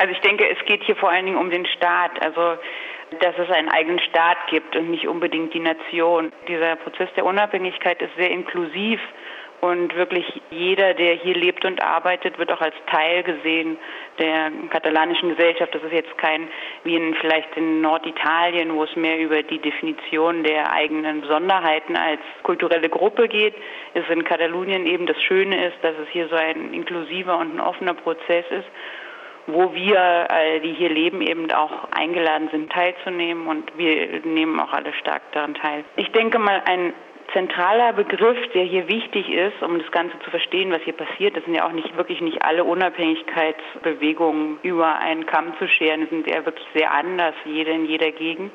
Also ich denke, es geht hier vor allen Dingen um den Staat. Also dass es einen eigenen Staat gibt und nicht unbedingt die Nation. Dieser Prozess der Unabhängigkeit ist sehr inklusiv und wirklich jeder, der hier lebt und arbeitet, wird auch als Teil gesehen der katalanischen Gesellschaft. Das ist jetzt kein, wie in vielleicht in Norditalien, wo es mehr über die Definition der eigenen Besonderheiten als kulturelle Gruppe geht. Es in Katalonien eben das Schöne ist, dass es hier so ein inklusiver und ein offener Prozess ist wo wir, die hier leben, eben auch eingeladen sind, teilzunehmen und wir nehmen auch alle stark daran teil. Ich denke mal, ein zentraler Begriff, der hier wichtig ist, um das Ganze zu verstehen, was hier passiert. Das sind ja auch nicht wirklich nicht alle Unabhängigkeitsbewegungen über einen Kamm zu scheren. Das sind ja wirklich sehr anders, jede in jeder Gegend.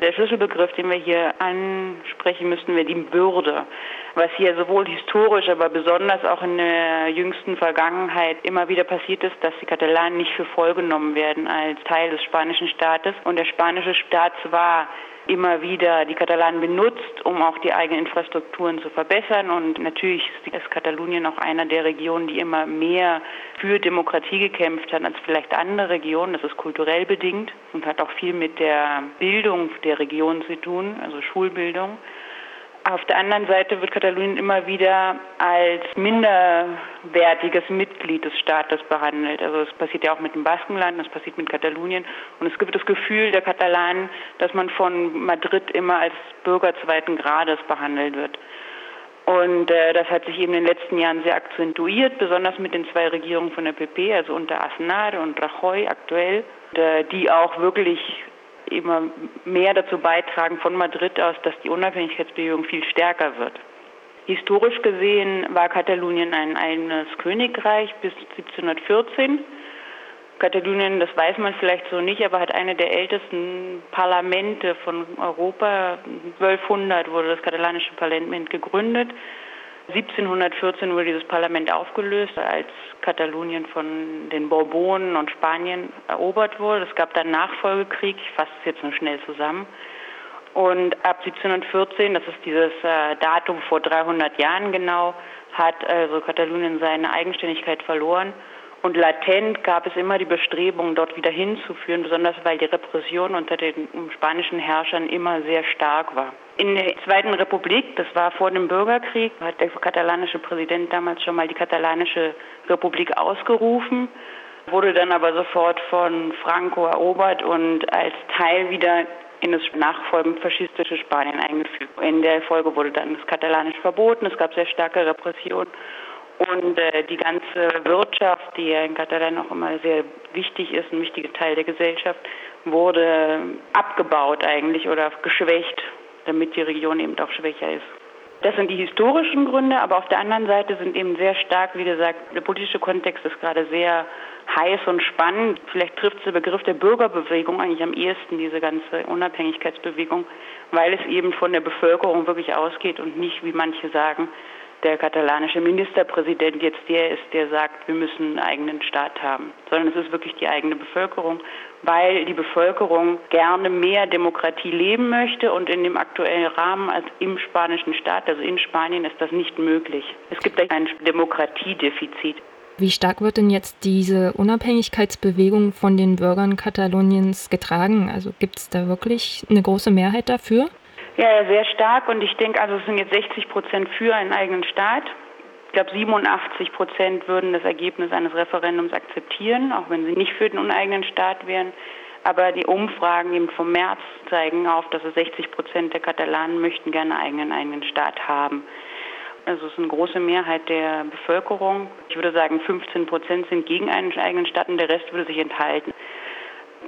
Der Schlüsselbegriff, den wir hier ansprechen müssten, wäre die Bürde. Was hier sowohl historisch, aber besonders auch in der jüngsten Vergangenheit immer wieder passiert ist, dass die Katalanen nicht für voll genommen werden als Teil des spanischen Staates. Und der spanische Staat zwar immer wieder die Katalanen benutzt, um auch die eigenen Infrastrukturen zu verbessern. Und natürlich ist Katalonien auch einer der Regionen, die immer mehr für Demokratie gekämpft hat als vielleicht andere Regionen. Das ist kulturell bedingt und hat auch viel mit der Bildung der Region zu tun, also Schulbildung. Auf der anderen Seite wird Katalonien immer wieder als minderwertiges Mitglied des Staates behandelt. Also es passiert ja auch mit dem Baskenland, das passiert mit Katalonien. Und es gibt das Gefühl der Katalanen, dass man von Madrid immer als Bürger zweiten Grades behandelt wird. Und äh, das hat sich eben in den letzten Jahren sehr akzentuiert, besonders mit den zwei Regierungen von der PP, also unter Aznar und Rajoy aktuell, äh, die auch wirklich immer mehr dazu beitragen von Madrid aus, dass die Unabhängigkeitsbewegung viel stärker wird. Historisch gesehen war Katalonien ein eigenes Königreich bis 1714. Katalonien, das weiß man vielleicht so nicht, aber hat eine der ältesten Parlamente von Europa. 1200 wurde das katalanische Parlament gegründet. 1714 wurde dieses Parlament aufgelöst, als Katalonien von den Bourbonen und Spanien erobert wurde. Es gab dann Nachfolgekrieg, ich fasse es jetzt nur schnell zusammen. Und ab 1714, das ist dieses äh, Datum vor 300 Jahren genau, hat also Katalonien seine Eigenständigkeit verloren und latent gab es immer die Bestrebungen, dort wieder hinzuführen, besonders weil die Repression unter den spanischen Herrschern immer sehr stark war. In der Zweiten Republik, das war vor dem Bürgerkrieg, hat der katalanische Präsident damals schon mal die katalanische Republik ausgerufen, wurde dann aber sofort von Franco erobert und als Teil wieder in das nachfolgend faschistische Spanien eingefügt. In der Folge wurde dann das Katalanisch verboten, es gab sehr starke Repression und äh, die ganze Wirtschaft, die ja in Katalonien auch immer sehr wichtig ist, ein wichtiger Teil der Gesellschaft, wurde abgebaut eigentlich oder geschwächt, damit die Region eben auch schwächer ist. Das sind die historischen Gründe, aber auf der anderen Seite sind eben sehr stark, wie gesagt, der politische Kontext ist gerade sehr heiß und spannend. Vielleicht trifft der Begriff der Bürgerbewegung eigentlich am ehesten diese ganze Unabhängigkeitsbewegung, weil es eben von der Bevölkerung wirklich ausgeht und nicht, wie manche sagen, der katalanische Ministerpräsident jetzt der ist, der sagt, wir müssen einen eigenen Staat haben, sondern es ist wirklich die eigene Bevölkerung, weil die Bevölkerung gerne mehr Demokratie leben möchte und in dem aktuellen Rahmen als im spanischen Staat, also in Spanien, ist das nicht möglich. Es gibt ein Demokratiedefizit. Wie stark wird denn jetzt diese Unabhängigkeitsbewegung von den Bürgern Kataloniens getragen? Also gibt es da wirklich eine große Mehrheit dafür? Ja, sehr stark und ich denke, also es sind jetzt 60 Prozent für einen eigenen Staat. Ich glaube, 87 Prozent würden das Ergebnis eines Referendums akzeptieren, auch wenn sie nicht für den uneigenen Staat wären. Aber die Umfragen eben vom März zeigen auf, dass es 60 Prozent der Katalanen möchten gerne einen eigenen Staat haben. Also es ist eine große Mehrheit der Bevölkerung. Ich würde sagen, 15 Prozent sind gegen einen eigenen Staat und der Rest würde sich enthalten.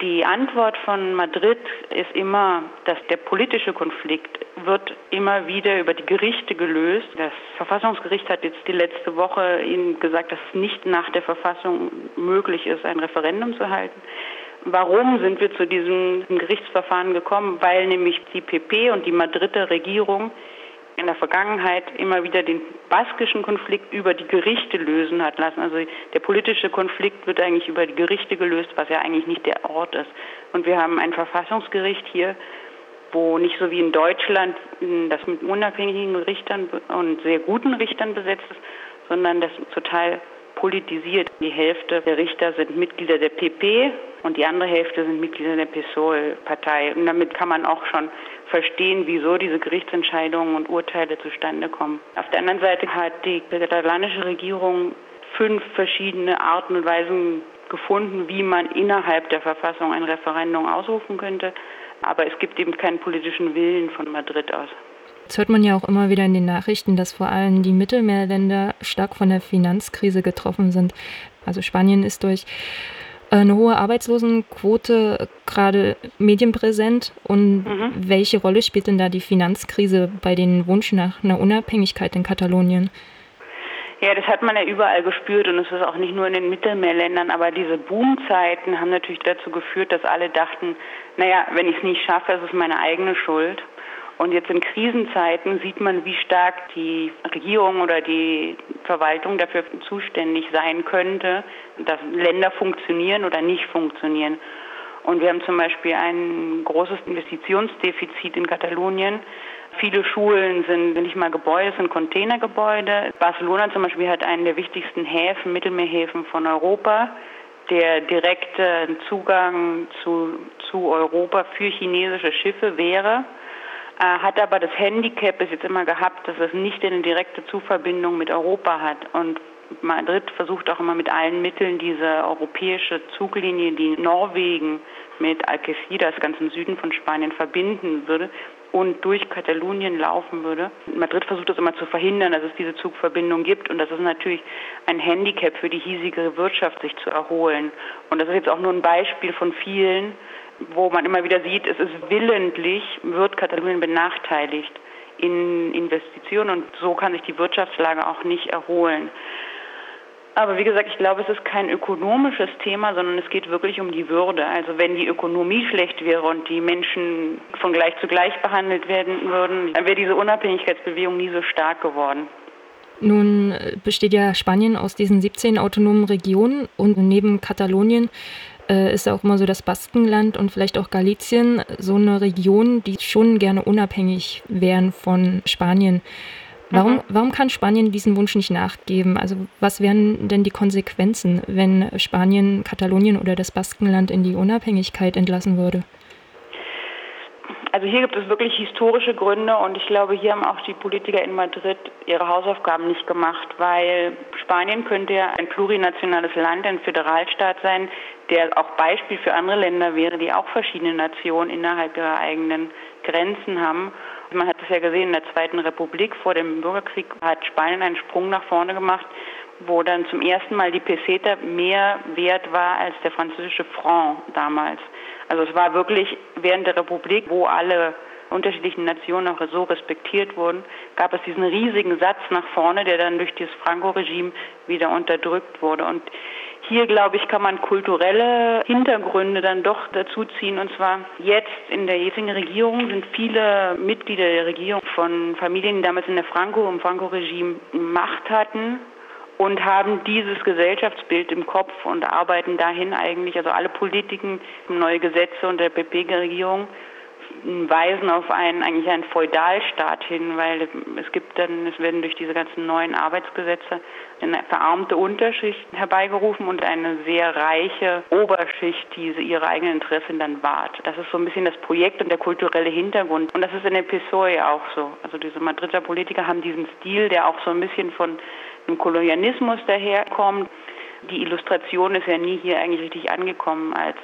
Die Antwort von Madrid ist immer, dass der politische Konflikt wird immer wieder über die Gerichte gelöst. Das Verfassungsgericht hat jetzt die letzte Woche Ihnen gesagt, dass es nicht nach der Verfassung möglich ist, ein Referendum zu halten. Warum sind wir zu diesem Gerichtsverfahren gekommen? Weil nämlich die PP und die Madrider Regierung in der Vergangenheit immer wieder den baskischen Konflikt über die Gerichte lösen hat lassen. Also der politische Konflikt wird eigentlich über die Gerichte gelöst, was ja eigentlich nicht der Ort ist. Und wir haben ein Verfassungsgericht hier, wo nicht so wie in Deutschland das mit unabhängigen Richtern und sehr guten Richtern besetzt ist, sondern das total politisiert. Die Hälfte der Richter sind Mitglieder der PP und die andere Hälfte sind Mitglieder der PSOL-Partei. Und damit kann man auch schon verstehen, wieso diese Gerichtsentscheidungen und Urteile zustande kommen. Auf der anderen Seite hat die katalanische Regierung fünf verschiedene Arten und Weisen gefunden, wie man innerhalb der Verfassung ein Referendum ausrufen könnte. Aber es gibt eben keinen politischen Willen von Madrid aus. Jetzt hört man ja auch immer wieder in den Nachrichten, dass vor allem die Mittelmeerländer stark von der Finanzkrise getroffen sind. Also Spanien ist durch eine hohe Arbeitslosenquote gerade medienpräsent. Und mhm. welche Rolle spielt denn da die Finanzkrise bei dem Wunsch nach einer Unabhängigkeit in Katalonien? Ja, das hat man ja überall gespürt und es ist auch nicht nur in den Mittelmeerländern, aber diese Boomzeiten haben natürlich dazu geführt, dass alle dachten, naja, wenn ich es nicht schaffe, ist es meine eigene Schuld. Und jetzt in Krisenzeiten sieht man, wie stark die Regierung oder die Verwaltung dafür zuständig sein könnte, dass Länder funktionieren oder nicht funktionieren. Und wir haben zum Beispiel ein großes Investitionsdefizit in Katalonien. Viele Schulen sind nicht mal Gebäude, sind Containergebäude. Barcelona zum Beispiel hat einen der wichtigsten Häfen, Mittelmeerhäfen von Europa, der direkte Zugang zu, zu Europa für chinesische Schiffe wäre. Äh, hat aber das Handicap bis jetzt immer gehabt, dass es nicht eine direkte Zuverbindung mit Europa hat. Und Madrid versucht auch immer mit allen Mitteln diese europäische Zuglinie, die Norwegen mit Algeciras ganz im Süden von Spanien verbinden würde und durch Katalonien laufen würde. Madrid versucht das immer zu verhindern, dass es diese Zugverbindung gibt und das ist natürlich ein Handicap für die hiesige Wirtschaft, sich zu erholen. Und das ist jetzt auch nur ein Beispiel von vielen, wo man immer wieder sieht, es ist willentlich, wird Katalonien benachteiligt in Investitionen und so kann sich die Wirtschaftslage auch nicht erholen. Aber wie gesagt, ich glaube, es ist kein ökonomisches Thema, sondern es geht wirklich um die Würde. Also wenn die Ökonomie schlecht wäre und die Menschen von gleich zu gleich behandelt werden würden, dann wäre diese Unabhängigkeitsbewegung nie so stark geworden. Nun besteht ja Spanien aus diesen 17 autonomen Regionen und neben Katalonien äh, ist auch immer so das Baskenland und vielleicht auch Galicien so eine Region, die schon gerne unabhängig wären von Spanien. Warum, mhm. warum kann Spanien diesen Wunsch nicht nachgeben? Also was wären denn die Konsequenzen, wenn Spanien Katalonien oder das Baskenland in die Unabhängigkeit entlassen würde? Also hier gibt es wirklich historische Gründe und ich glaube, hier haben auch die Politiker in Madrid ihre Hausaufgaben nicht gemacht, weil Spanien könnte ja ein plurinationales Land, ein Föderalstaat sein, der auch Beispiel für andere Länder wäre, die auch verschiedene Nationen innerhalb ihrer eigenen Grenzen haben. Man hat es ja gesehen, in der Zweiten Republik vor dem Bürgerkrieg hat Spanien einen Sprung nach vorne gemacht, wo dann zum ersten Mal die Peseta mehr wert war als der französische Franc damals. Also es war wirklich während der Republik, wo alle unterschiedlichen Nationen auch so respektiert wurden, gab es diesen riesigen Satz nach vorne, der dann durch dieses Franco-Regime wieder unterdrückt wurde. Und hier, glaube ich, kann man kulturelle Hintergründe dann doch dazu ziehen. Und zwar jetzt in der jetzigen Regierung sind viele Mitglieder der Regierung von Familien, die damals in der Franco, im Franco-Regime Macht hatten und haben dieses Gesellschaftsbild im Kopf und arbeiten dahin eigentlich, also alle Politiken, neue Gesetze und der PP-Regierung weisen auf einen eigentlich einen Feudalstaat hin, weil es gibt dann, es werden durch diese ganzen neuen Arbeitsgesetze eine verarmte Unterschicht herbeigerufen und eine sehr reiche Oberschicht, die ihre eigenen Interessen dann wahrt. Das ist so ein bisschen das Projekt und der kulturelle Hintergrund. Und das ist in der PSOE auch so. Also diese Madrider Politiker haben diesen Stil, der auch so ein bisschen von dem Kolonialismus daherkommt. Die Illustration ist ja nie hier eigentlich richtig angekommen als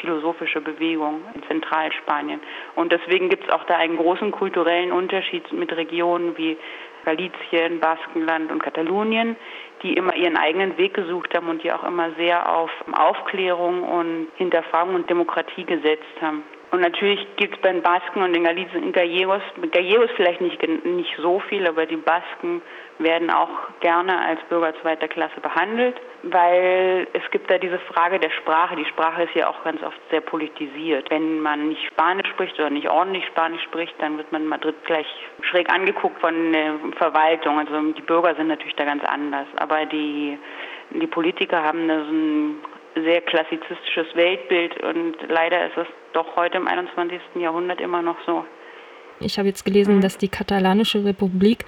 philosophische Bewegung in Zentralspanien. Und deswegen gibt es auch da einen großen kulturellen Unterschied mit Regionen wie Galizien, Baskenland und Katalonien, die immer ihren eigenen Weg gesucht haben und die auch immer sehr auf Aufklärung und Hinterfragung und Demokratie gesetzt haben. Und natürlich gibt es bei den Basken und den Gallegos, Gallegos vielleicht nicht, nicht so viel, aber die Basken werden auch gerne als Bürger zweiter Klasse behandelt, weil es gibt da diese Frage der Sprache. Die Sprache ist ja auch ganz oft sehr politisiert. Wenn man nicht Spanisch spricht oder nicht ordentlich Spanisch spricht, dann wird man in Madrid gleich schräg angeguckt von der Verwaltung. Also die Bürger sind natürlich da ganz anders, aber die die Politiker haben da so ein sehr klassizistisches Weltbild und leider ist es doch heute im 21. Jahrhundert immer noch so. Ich habe jetzt gelesen, mhm. dass die Katalanische Republik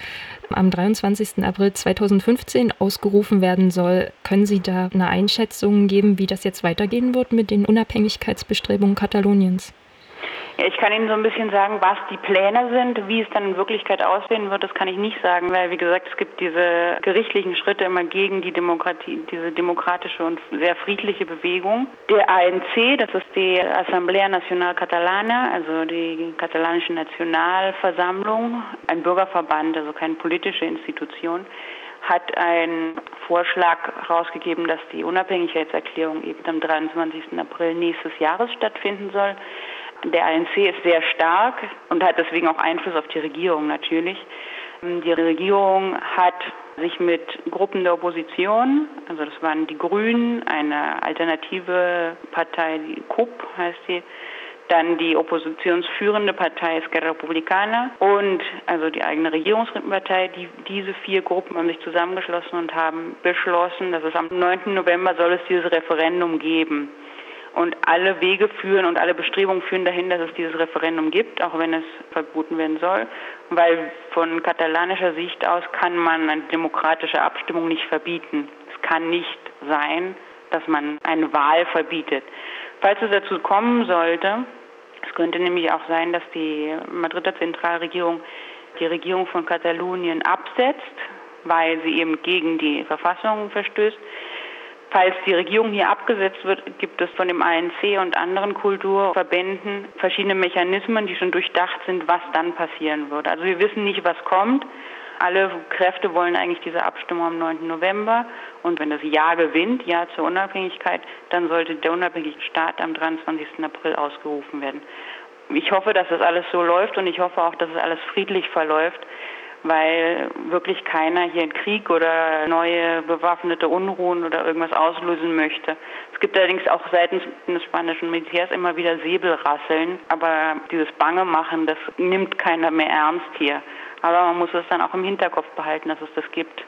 am 23. April 2015 ausgerufen werden soll. Können Sie da eine Einschätzung geben, wie das jetzt weitergehen wird mit den Unabhängigkeitsbestrebungen Kataloniens? Ja, ich kann Ihnen so ein bisschen sagen, was die Pläne sind. Wie es dann in Wirklichkeit aussehen wird, das kann ich nicht sagen, weil, wie gesagt, es gibt diese gerichtlichen Schritte immer gegen die Demokratie, diese demokratische und sehr friedliche Bewegung. Der ANC, das ist die Assemblea Nacional Catalana, also die katalanische Nationalversammlung, ein Bürgerverband, also keine politische Institution, hat einen Vorschlag herausgegeben, dass die Unabhängigkeitserklärung eben am 23. April nächstes Jahres stattfinden soll. Der ANC ist sehr stark und hat deswegen auch Einfluss auf die Regierung natürlich. Die Regierung hat sich mit Gruppen der Opposition, also das waren die Grünen, eine alternative Partei, die KUP heißt sie, dann die oppositionsführende Partei Esquerra Republicana und also die eigene Regierungspartei. Die, diese vier Gruppen haben sich zusammengeschlossen und haben beschlossen, dass es am 9. November soll es dieses Referendum geben. Und alle Wege führen und alle Bestrebungen führen dahin, dass es dieses Referendum gibt, auch wenn es verboten werden soll. Weil von katalanischer Sicht aus kann man eine demokratische Abstimmung nicht verbieten. Es kann nicht sein, dass man eine Wahl verbietet. Falls es dazu kommen sollte, es könnte nämlich auch sein, dass die Madrider Zentralregierung die Regierung von Katalonien absetzt, weil sie eben gegen die Verfassung verstößt, Falls die Regierung hier abgesetzt wird, gibt es von dem ANC und anderen Kulturverbänden verschiedene Mechanismen, die schon durchdacht sind, was dann passieren wird. Also wir wissen nicht, was kommt. Alle Kräfte wollen eigentlich diese Abstimmung am 9. November. Und wenn das Ja gewinnt, Ja zur Unabhängigkeit, dann sollte der unabhängige Staat am 23. April ausgerufen werden. Ich hoffe, dass das alles so läuft und ich hoffe auch, dass es alles friedlich verläuft weil wirklich keiner hier einen Krieg oder neue bewaffnete Unruhen oder irgendwas auslösen möchte. Es gibt allerdings auch seitens des spanischen Militärs immer wieder Säbelrasseln, aber dieses Bange machen, das nimmt keiner mehr ernst hier. Aber man muss es dann auch im Hinterkopf behalten, dass es das gibt.